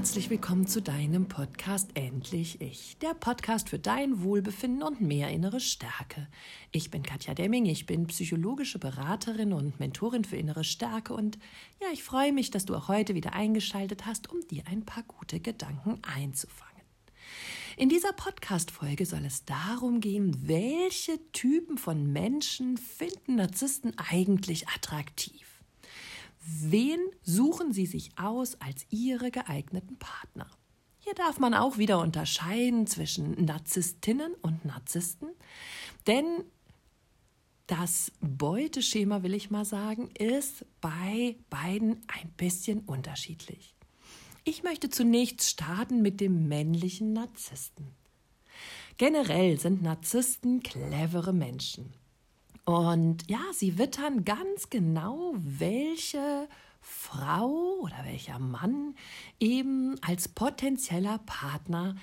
herzlich willkommen zu deinem Podcast Endlich Ich, der Podcast für dein Wohlbefinden und mehr innere Stärke. Ich bin Katja Demming, ich bin psychologische Beraterin und Mentorin für innere Stärke und ja, ich freue mich, dass du auch heute wieder eingeschaltet hast, um dir ein paar gute Gedanken einzufangen. In dieser Podcast-Folge soll es darum gehen, welche Typen von Menschen finden Narzissten eigentlich attraktiv? Wen suchen sie sich aus als ihre geeigneten Partner? Hier darf man auch wieder unterscheiden zwischen Narzisstinnen und Narzissten, denn das Beuteschema, will ich mal sagen, ist bei beiden ein bisschen unterschiedlich. Ich möchte zunächst starten mit dem männlichen Narzissten. Generell sind Narzissten clevere Menschen. Und ja, sie wittern ganz genau, welche Frau oder welcher Mann eben als potenzieller Partner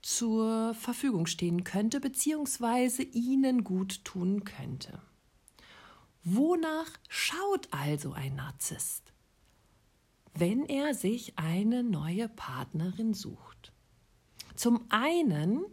zur Verfügung stehen könnte, beziehungsweise ihnen gut tun könnte. Wonach schaut also ein Narzisst, wenn er sich eine neue Partnerin sucht? Zum einen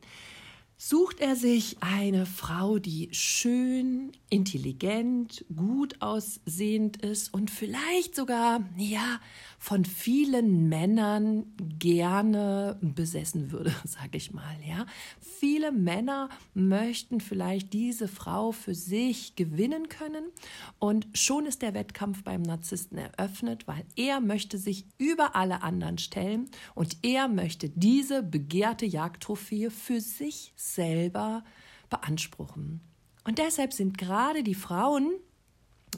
sucht er sich eine Frau, die schön, intelligent, gut aussehend ist und vielleicht sogar, ja, von vielen Männern gerne besessen würde, sage ich mal, ja. Viele Männer möchten vielleicht diese Frau für sich gewinnen können und schon ist der Wettkampf beim Narzissten eröffnet, weil er möchte sich über alle anderen stellen und er möchte diese begehrte Jagdtrophäe für sich selber beanspruchen. Und deshalb sind gerade die Frauen,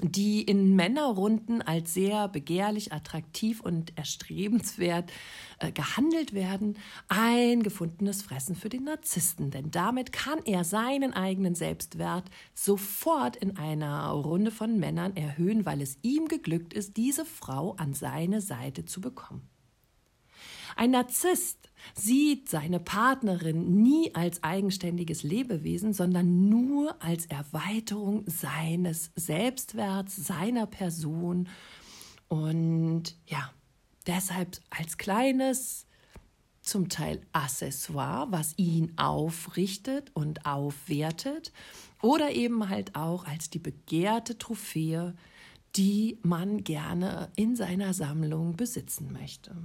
die in Männerrunden als sehr begehrlich, attraktiv und erstrebenswert äh, gehandelt werden, ein gefundenes Fressen für den Narzissten. Denn damit kann er seinen eigenen Selbstwert sofort in einer Runde von Männern erhöhen, weil es ihm geglückt ist, diese Frau an seine Seite zu bekommen. Ein Narzisst sieht seine Partnerin nie als eigenständiges Lebewesen, sondern nur als Erweiterung seines Selbstwerts, seiner Person und ja, deshalb als kleines, zum Teil Accessoire, was ihn aufrichtet und aufwertet oder eben halt auch als die begehrte Trophäe, die man gerne in seiner Sammlung besitzen möchte.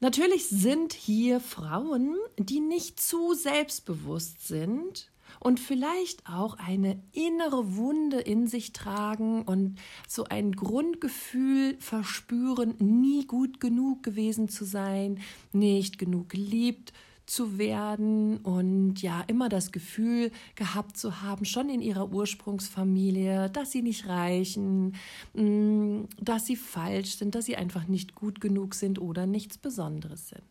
Natürlich sind hier Frauen, die nicht zu selbstbewusst sind und vielleicht auch eine innere Wunde in sich tragen und so ein Grundgefühl verspüren, nie gut genug gewesen zu sein, nicht genug geliebt zu werden und ja immer das Gefühl gehabt zu haben, schon in ihrer Ursprungsfamilie, dass sie nicht reichen, mm, dass sie falsch sind, dass sie einfach nicht gut genug sind oder nichts Besonderes sind.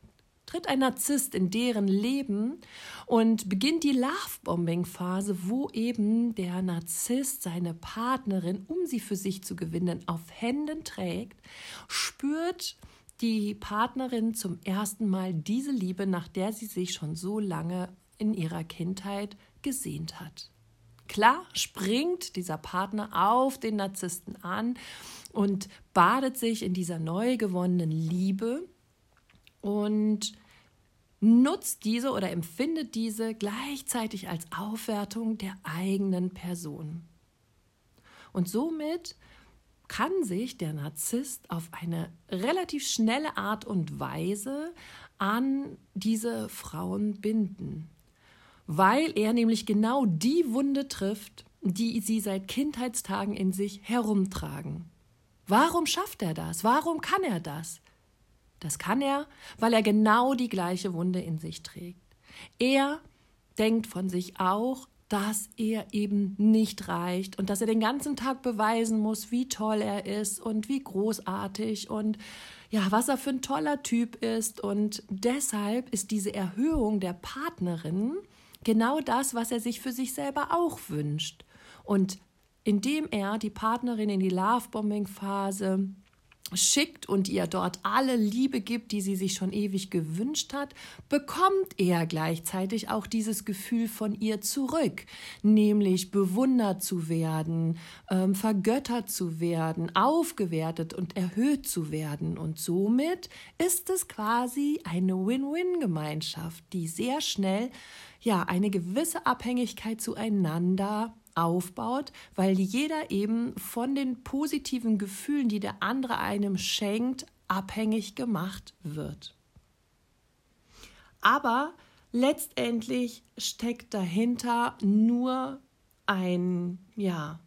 Tritt ein Narzisst in deren Leben und beginnt die Love-Bombing-Phase, wo eben der Narzisst seine Partnerin, um sie für sich zu gewinnen, auf Händen trägt, spürt, die Partnerin zum ersten Mal diese Liebe, nach der sie sich schon so lange in ihrer Kindheit gesehnt hat. Klar springt dieser Partner auf den Narzissten an und badet sich in dieser neu gewonnenen Liebe und nutzt diese oder empfindet diese gleichzeitig als Aufwertung der eigenen Person. Und somit kann sich der Narzisst auf eine relativ schnelle Art und Weise an diese Frauen binden, weil er nämlich genau die Wunde trifft, die sie seit Kindheitstagen in sich herumtragen. Warum schafft er das? Warum kann er das? Das kann er, weil er genau die gleiche Wunde in sich trägt. Er denkt von sich auch, dass er eben nicht reicht und dass er den ganzen Tag beweisen muss, wie toll er ist und wie großartig und ja, was er für ein toller Typ ist. Und deshalb ist diese Erhöhung der Partnerin genau das, was er sich für sich selber auch wünscht. Und indem er die Partnerin in die Lovebombing-Phase schickt und ihr dort alle Liebe gibt, die sie sich schon ewig gewünscht hat, bekommt er gleichzeitig auch dieses Gefühl von ihr zurück, nämlich bewundert zu werden, ähm, vergöttert zu werden, aufgewertet und erhöht zu werden. Und somit ist es quasi eine Win-Win-Gemeinschaft, die sehr schnell ja eine gewisse Abhängigkeit zueinander aufbaut, weil jeder eben von den positiven Gefühlen, die der andere einem schenkt, abhängig gemacht wird. Aber letztendlich steckt dahinter nur ein, ja,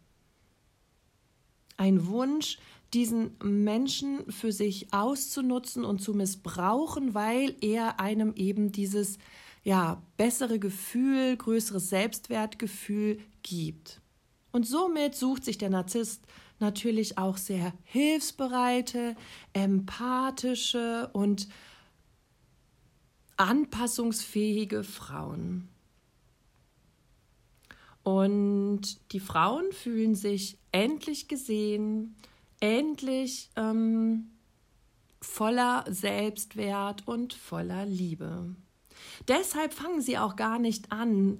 ein Wunsch, diesen Menschen für sich auszunutzen und zu missbrauchen, weil er einem eben dieses ja, bessere Gefühl, größeres Selbstwertgefühl gibt. Und somit sucht sich der Narzisst natürlich auch sehr hilfsbereite, empathische und anpassungsfähige Frauen. Und die Frauen fühlen sich endlich gesehen, endlich ähm, voller Selbstwert und voller Liebe. Deshalb fangen sie auch gar nicht an,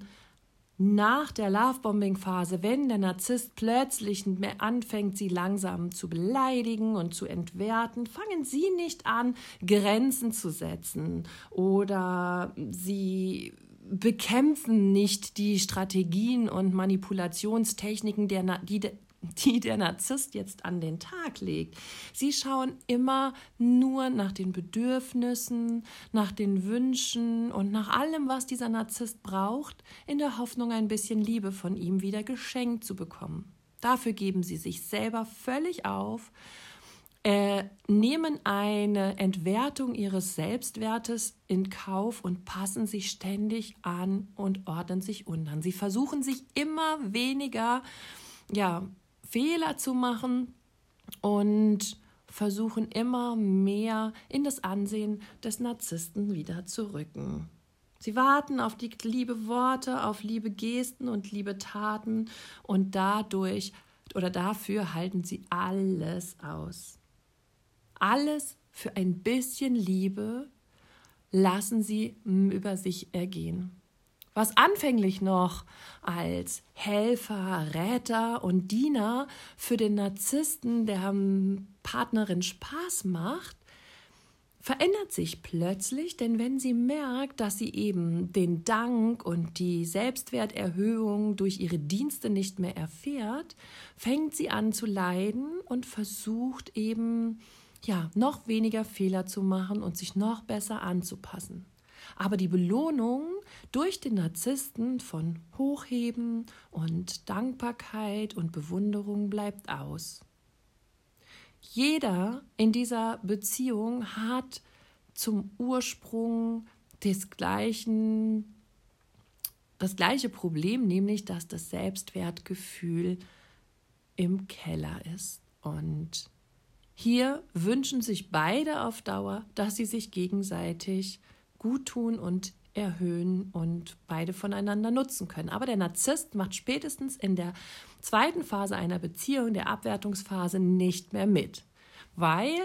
nach der Lovebombing-Phase, wenn der Narzisst plötzlich anfängt, sie langsam zu beleidigen und zu entwerten, fangen sie nicht an, Grenzen zu setzen oder sie bekämpfen nicht die Strategien und Manipulationstechniken, der, die die der Narzisst jetzt an den Tag legt. Sie schauen immer nur nach den Bedürfnissen, nach den Wünschen und nach allem, was dieser Narzisst braucht, in der Hoffnung, ein bisschen Liebe von ihm wieder geschenkt zu bekommen. Dafür geben sie sich selber völlig auf, äh, nehmen eine Entwertung ihres Selbstwertes in Kauf und passen sich ständig an und ordnen sich unter. Sie versuchen sich immer weniger ja, Fehler zu machen und versuchen immer mehr in das Ansehen des Narzissten wieder zu rücken. Sie warten auf die liebe Worte, auf liebe Gesten und liebe Taten und dadurch oder dafür halten sie alles aus. Alles für ein bisschen Liebe lassen sie über sich ergehen was anfänglich noch als Helfer, Räter und Diener für den Narzissten, der Partnerin Spaß macht, verändert sich plötzlich, denn wenn sie merkt, dass sie eben den Dank und die Selbstwerterhöhung durch ihre Dienste nicht mehr erfährt, fängt sie an zu leiden und versucht eben ja, noch weniger Fehler zu machen und sich noch besser anzupassen. Aber die Belohnung durch den Narzissten von Hochheben und Dankbarkeit und Bewunderung bleibt aus. Jeder in dieser Beziehung hat zum Ursprung des gleichen, das gleiche Problem, nämlich dass das Selbstwertgefühl im Keller ist. Und hier wünschen sich beide auf Dauer, dass sie sich gegenseitig gut tun und erhöhen und beide voneinander nutzen können. Aber der Narzisst macht spätestens in der zweiten Phase einer Beziehung, der Abwertungsphase, nicht mehr mit, weil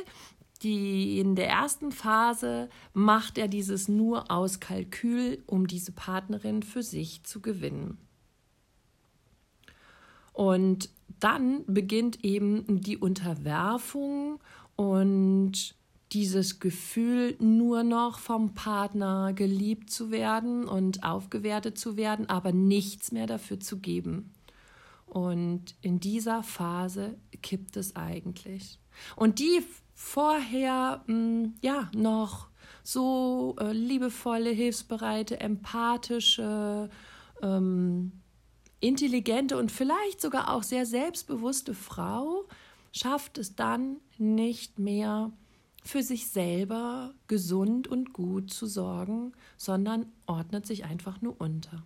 die in der ersten Phase macht er dieses nur aus Kalkül, um diese Partnerin für sich zu gewinnen. Und dann beginnt eben die Unterwerfung und dieses Gefühl, nur noch vom Partner geliebt zu werden und aufgewertet zu werden, aber nichts mehr dafür zu geben. Und in dieser Phase kippt es eigentlich. Und die vorher mh, hm, ja noch so äh, liebevolle, hilfsbereite, empathische, ähm, intelligente und vielleicht sogar auch sehr selbstbewusste Frau schafft es dann nicht mehr, für sich selber gesund und gut zu sorgen, sondern ordnet sich einfach nur unter.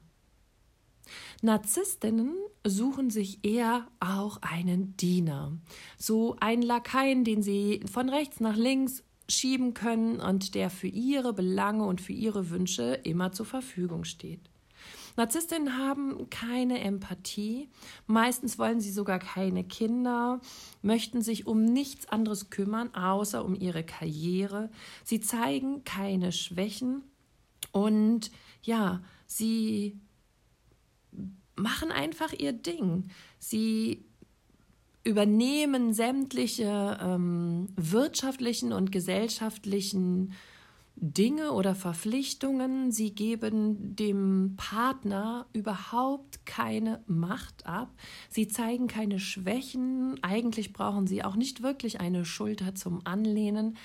Narzisstinnen suchen sich eher auch einen Diener, so einen Lakaien, den sie von rechts nach links schieben können und der für ihre Belange und für ihre Wünsche immer zur Verfügung steht. Narzisstinnen haben keine Empathie, meistens wollen sie sogar keine Kinder, möchten sich um nichts anderes kümmern, außer um ihre Karriere. Sie zeigen keine Schwächen und ja, sie machen einfach ihr Ding. Sie übernehmen sämtliche ähm, wirtschaftlichen und gesellschaftlichen Dinge oder Verpflichtungen. Sie geben dem Partner überhaupt keine Macht ab. Sie zeigen keine Schwächen. Eigentlich brauchen sie auch nicht wirklich eine Schulter zum Anlehnen.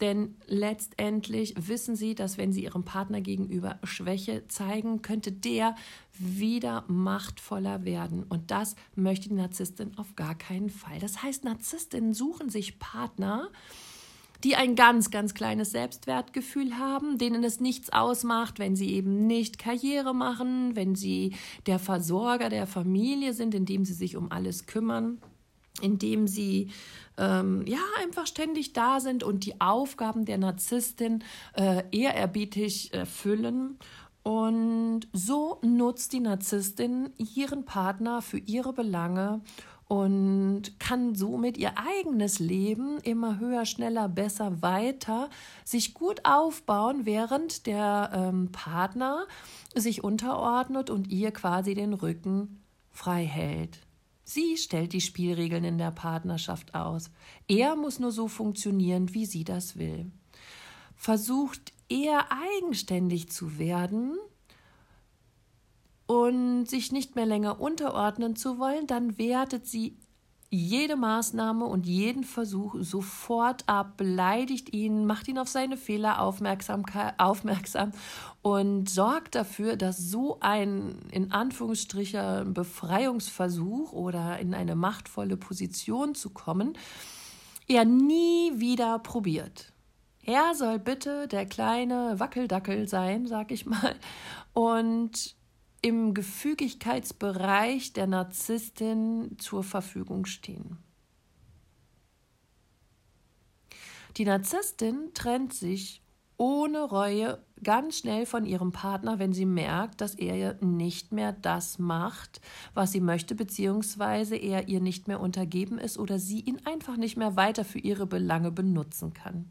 Denn letztendlich wissen sie, dass wenn sie ihrem Partner gegenüber Schwäche zeigen, könnte der wieder machtvoller werden. Und das möchte die Narzisstin auf gar keinen Fall. Das heißt, Narzisstinnen suchen sich Partner, die ein ganz, ganz kleines Selbstwertgefühl haben, denen es nichts ausmacht, wenn sie eben nicht Karriere machen, wenn sie der Versorger der Familie sind, indem sie sich um alles kümmern, indem sie ähm, ja einfach ständig da sind und die Aufgaben der Narzisstin äh, ehrerbietig erfüllen. Und so nutzt die Narzisstin ihren Partner für ihre Belange und kann somit ihr eigenes Leben immer höher, schneller, besser, weiter sich gut aufbauen, während der ähm, Partner sich unterordnet und ihr quasi den Rücken frei hält. Sie stellt die Spielregeln in der Partnerschaft aus. Er muss nur so funktionieren, wie sie das will. Versucht er eigenständig zu werden, und sich nicht mehr länger unterordnen zu wollen, dann wertet sie jede Maßnahme und jeden Versuch sofort ab, beleidigt ihn, macht ihn auf seine Fehler aufmerksam, und sorgt dafür, dass so ein in Anführungsstrichen Befreiungsversuch oder in eine machtvolle Position zu kommen, er nie wieder probiert. Er soll bitte der kleine Wackeldackel sein, sag ich mal, und im Gefügigkeitsbereich der Narzisstin zur Verfügung stehen. Die Narzisstin trennt sich ohne Reue ganz schnell von ihrem Partner, wenn sie merkt, dass er nicht mehr das macht, was sie möchte, beziehungsweise er ihr nicht mehr untergeben ist oder sie ihn einfach nicht mehr weiter für ihre Belange benutzen kann.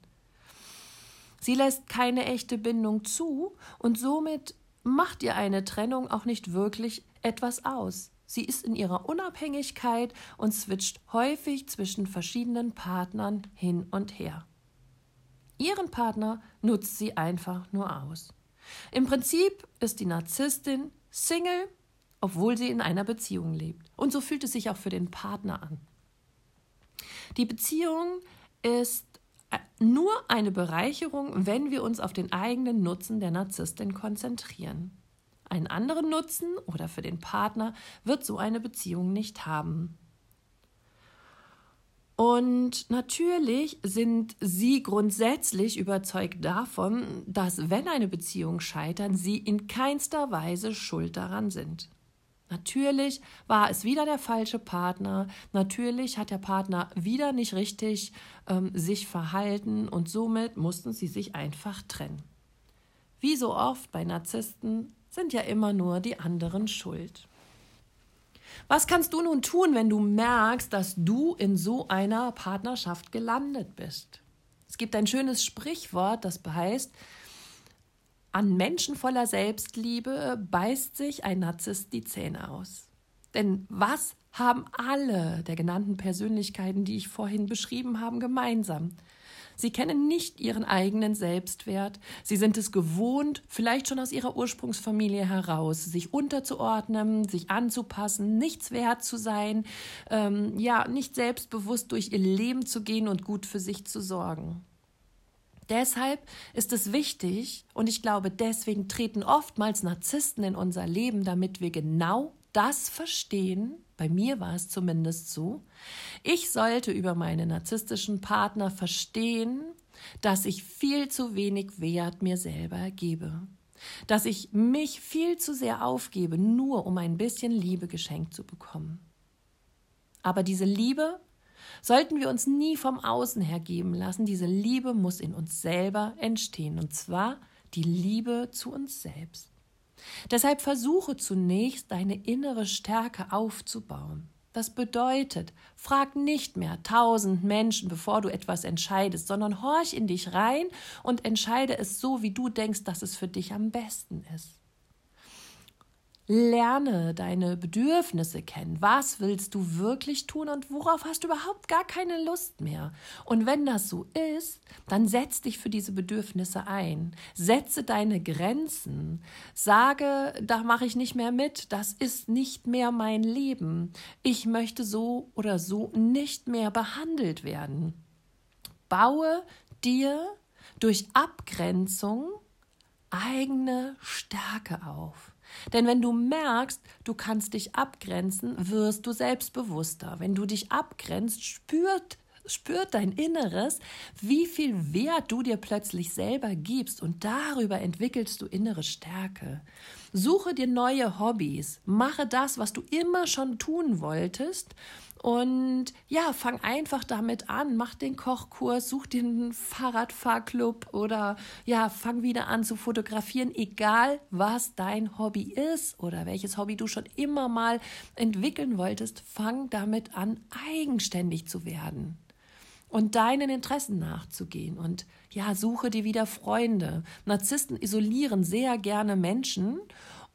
Sie lässt keine echte Bindung zu und somit macht ihr eine Trennung auch nicht wirklich etwas aus. Sie ist in ihrer Unabhängigkeit und switcht häufig zwischen verschiedenen Partnern hin und her. Ihren Partner nutzt sie einfach nur aus. Im Prinzip ist die Narzisstin Single, obwohl sie in einer Beziehung lebt. Und so fühlt es sich auch für den Partner an. Die Beziehung ist nur eine Bereicherung, wenn wir uns auf den eigenen Nutzen der Narzisstin konzentrieren. Einen anderen Nutzen oder für den Partner wird so eine Beziehung nicht haben. Und natürlich sind sie grundsätzlich überzeugt davon, dass wenn eine Beziehung scheitert, sie in keinster Weise schuld daran sind. Natürlich war es wieder der falsche Partner. Natürlich hat der Partner wieder nicht richtig ähm, sich verhalten und somit mussten sie sich einfach trennen. Wie so oft bei Narzissten sind ja immer nur die anderen schuld. Was kannst du nun tun, wenn du merkst, dass du in so einer Partnerschaft gelandet bist? Es gibt ein schönes Sprichwort, das heißt, an Menschen voller Selbstliebe beißt sich ein Narzisst die Zähne aus. Denn was haben alle der genannten Persönlichkeiten, die ich vorhin beschrieben habe, gemeinsam? Sie kennen nicht ihren eigenen Selbstwert. Sie sind es gewohnt, vielleicht schon aus ihrer Ursprungsfamilie heraus, sich unterzuordnen, sich anzupassen, nichts wert zu sein, ähm, ja, nicht selbstbewusst durch ihr Leben zu gehen und gut für sich zu sorgen. Deshalb ist es wichtig, und ich glaube, deswegen treten oftmals Narzissten in unser Leben, damit wir genau das verstehen, bei mir war es zumindest so, ich sollte über meine narzisstischen Partner verstehen, dass ich viel zu wenig Wert mir selber gebe, dass ich mich viel zu sehr aufgebe, nur um ein bisschen Liebe geschenkt zu bekommen. Aber diese Liebe sollten wir uns nie vom Außen her geben lassen. Diese Liebe muss in uns selber entstehen, und zwar die Liebe zu uns selbst. Deshalb versuche zunächst deine innere Stärke aufzubauen. Das bedeutet, frag nicht mehr tausend Menschen, bevor du etwas entscheidest, sondern horch in dich rein und entscheide es so, wie du denkst, dass es für dich am besten ist. Lerne deine Bedürfnisse kennen. Was willst du wirklich tun und worauf hast du überhaupt gar keine Lust mehr? Und wenn das so ist, dann setz dich für diese Bedürfnisse ein. Setze deine Grenzen. Sage, da mache ich nicht mehr mit. Das ist nicht mehr mein Leben. Ich möchte so oder so nicht mehr behandelt werden. Baue dir durch Abgrenzung eigene Stärke auf. Denn wenn du merkst, du kannst dich abgrenzen, wirst du selbstbewusster. Wenn du dich abgrenzt, spürt spürt dein Inneres, wie viel Wert du dir plötzlich selber gibst und darüber entwickelst du innere Stärke. Suche dir neue Hobbys, mache das, was du immer schon tun wolltest und ja, fang einfach damit an, mach den Kochkurs, such den Fahrradfahrclub oder ja, fang wieder an zu fotografieren, egal was dein Hobby ist oder welches Hobby du schon immer mal entwickeln wolltest, fang damit an, eigenständig zu werden und deinen Interessen nachzugehen. Und ja, suche dir wieder Freunde. Narzissten isolieren sehr gerne Menschen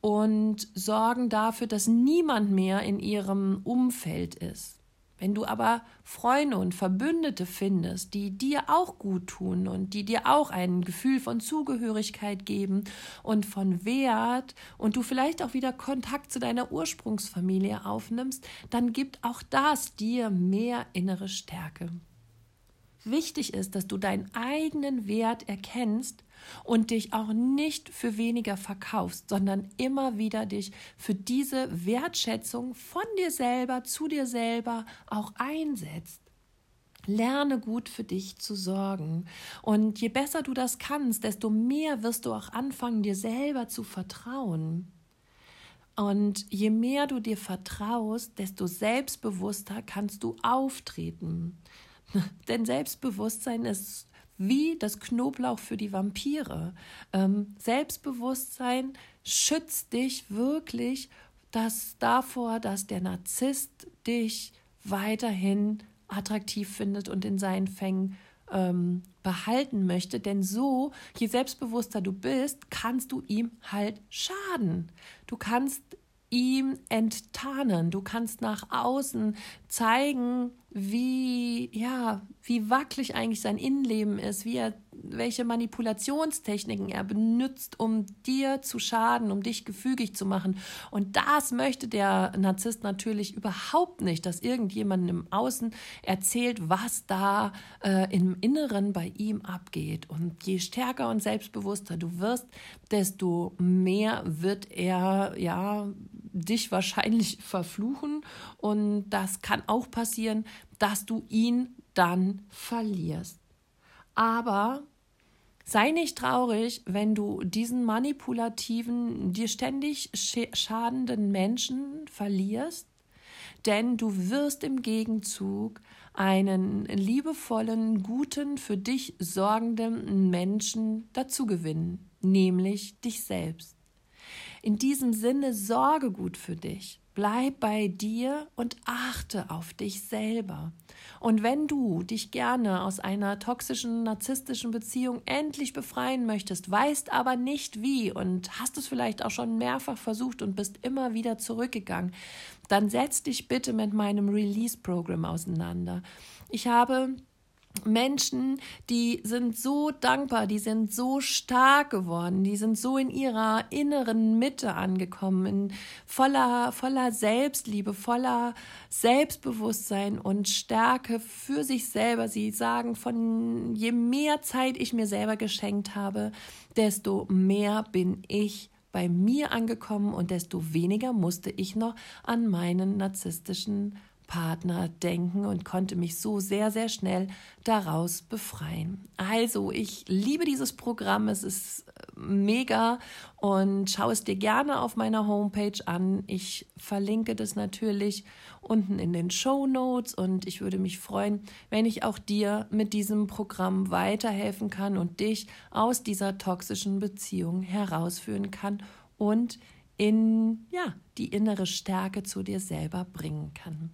und sorgen dafür, dass niemand mehr in ihrem Umfeld ist. Wenn du aber Freunde und Verbündete findest, die dir auch gut tun und die dir auch ein Gefühl von Zugehörigkeit geben und von Wert und du vielleicht auch wieder Kontakt zu deiner Ursprungsfamilie aufnimmst, dann gibt auch das dir mehr innere Stärke. Wichtig ist, dass du deinen eigenen Wert erkennst und dich auch nicht für weniger verkaufst, sondern immer wieder dich für diese Wertschätzung von dir selber zu dir selber auch einsetzt. Lerne gut für dich zu sorgen. Und je besser du das kannst, desto mehr wirst du auch anfangen, dir selber zu vertrauen. Und je mehr du dir vertraust, desto selbstbewusster kannst du auftreten. Denn Selbstbewusstsein ist wie das Knoblauch für die Vampire. Ähm, Selbstbewusstsein schützt dich wirklich das davor, dass der Narzisst dich weiterhin attraktiv findet und in seinen Fängen ähm, behalten möchte. Denn so, je selbstbewusster du bist, kannst du ihm halt schaden. Du kannst ihm enttarnen. Du kannst nach außen zeigen, wie, ja, wie wackelig eigentlich sein Innenleben ist, wie er, welche Manipulationstechniken er benutzt, um dir zu schaden, um dich gefügig zu machen. Und das möchte der Narzisst natürlich überhaupt nicht, dass irgendjemand im Außen erzählt, was da äh, im Inneren bei ihm abgeht. Und je stärker und selbstbewusster du wirst, desto mehr wird er, ja, dich wahrscheinlich verfluchen und das kann auch passieren, dass du ihn dann verlierst. Aber sei nicht traurig, wenn du diesen manipulativen, dir ständig schadenden Menschen verlierst, denn du wirst im Gegenzug einen liebevollen, guten, für dich sorgenden Menschen dazugewinnen, nämlich dich selbst. In diesem Sinne sorge gut für dich. Bleib bei dir und achte auf dich selber. Und wenn du dich gerne aus einer toxischen, narzisstischen Beziehung endlich befreien möchtest, weißt aber nicht wie und hast es vielleicht auch schon mehrfach versucht und bist immer wieder zurückgegangen, dann setz dich bitte mit meinem Release-Programm auseinander. Ich habe Menschen, die sind so dankbar, die sind so stark geworden, die sind so in ihrer inneren Mitte angekommen, in voller, voller Selbstliebe, voller Selbstbewusstsein und Stärke für sich selber. Sie sagen, von je mehr Zeit ich mir selber geschenkt habe, desto mehr bin ich bei mir angekommen und desto weniger musste ich noch an meinen narzisstischen Partner denken und konnte mich so sehr, sehr schnell daraus befreien. Also, ich liebe dieses Programm, es ist äh, mega und schau es dir gerne auf meiner Homepage an. Ich verlinke das natürlich unten in den Show Notes und ich würde mich freuen, wenn ich auch dir mit diesem Programm weiterhelfen kann und dich aus dieser toxischen Beziehung herausführen kann und in ja, die innere Stärke zu dir selber bringen kann.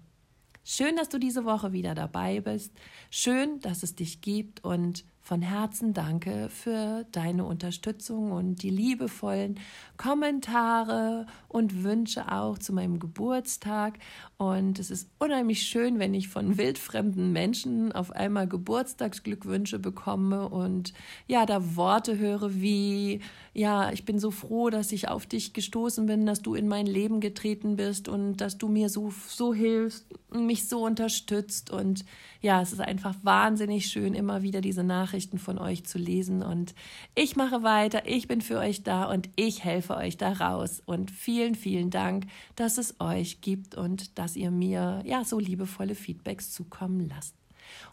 Schön, dass du diese Woche wieder dabei bist. Schön, dass es dich gibt und von Herzen danke für deine Unterstützung und die liebevollen Kommentare und Wünsche auch zu meinem Geburtstag. Und es ist unheimlich schön, wenn ich von wildfremden Menschen auf einmal Geburtstagsglückwünsche bekomme und ja, da Worte höre wie, ja, ich bin so froh, dass ich auf dich gestoßen bin, dass du in mein Leben getreten bist und dass du mir so, so hilfst, mich so unterstützt. Und ja, es ist einfach wahnsinnig schön, immer wieder diese Nachrichten von euch zu lesen. Und ich mache weiter, ich bin für euch da und ich helfe euch da raus. Und vielen, vielen Dank, dass es euch gibt und dass ihr mir ja so liebevolle Feedbacks zukommen lasst.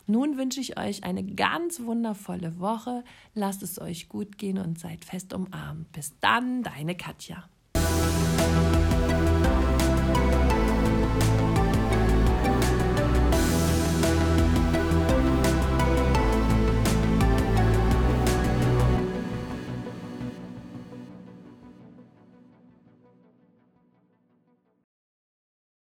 Nun wünsche ich euch eine ganz wundervolle Woche. Lasst es euch gut gehen und seid fest umarmt. Bis dann, deine Katja.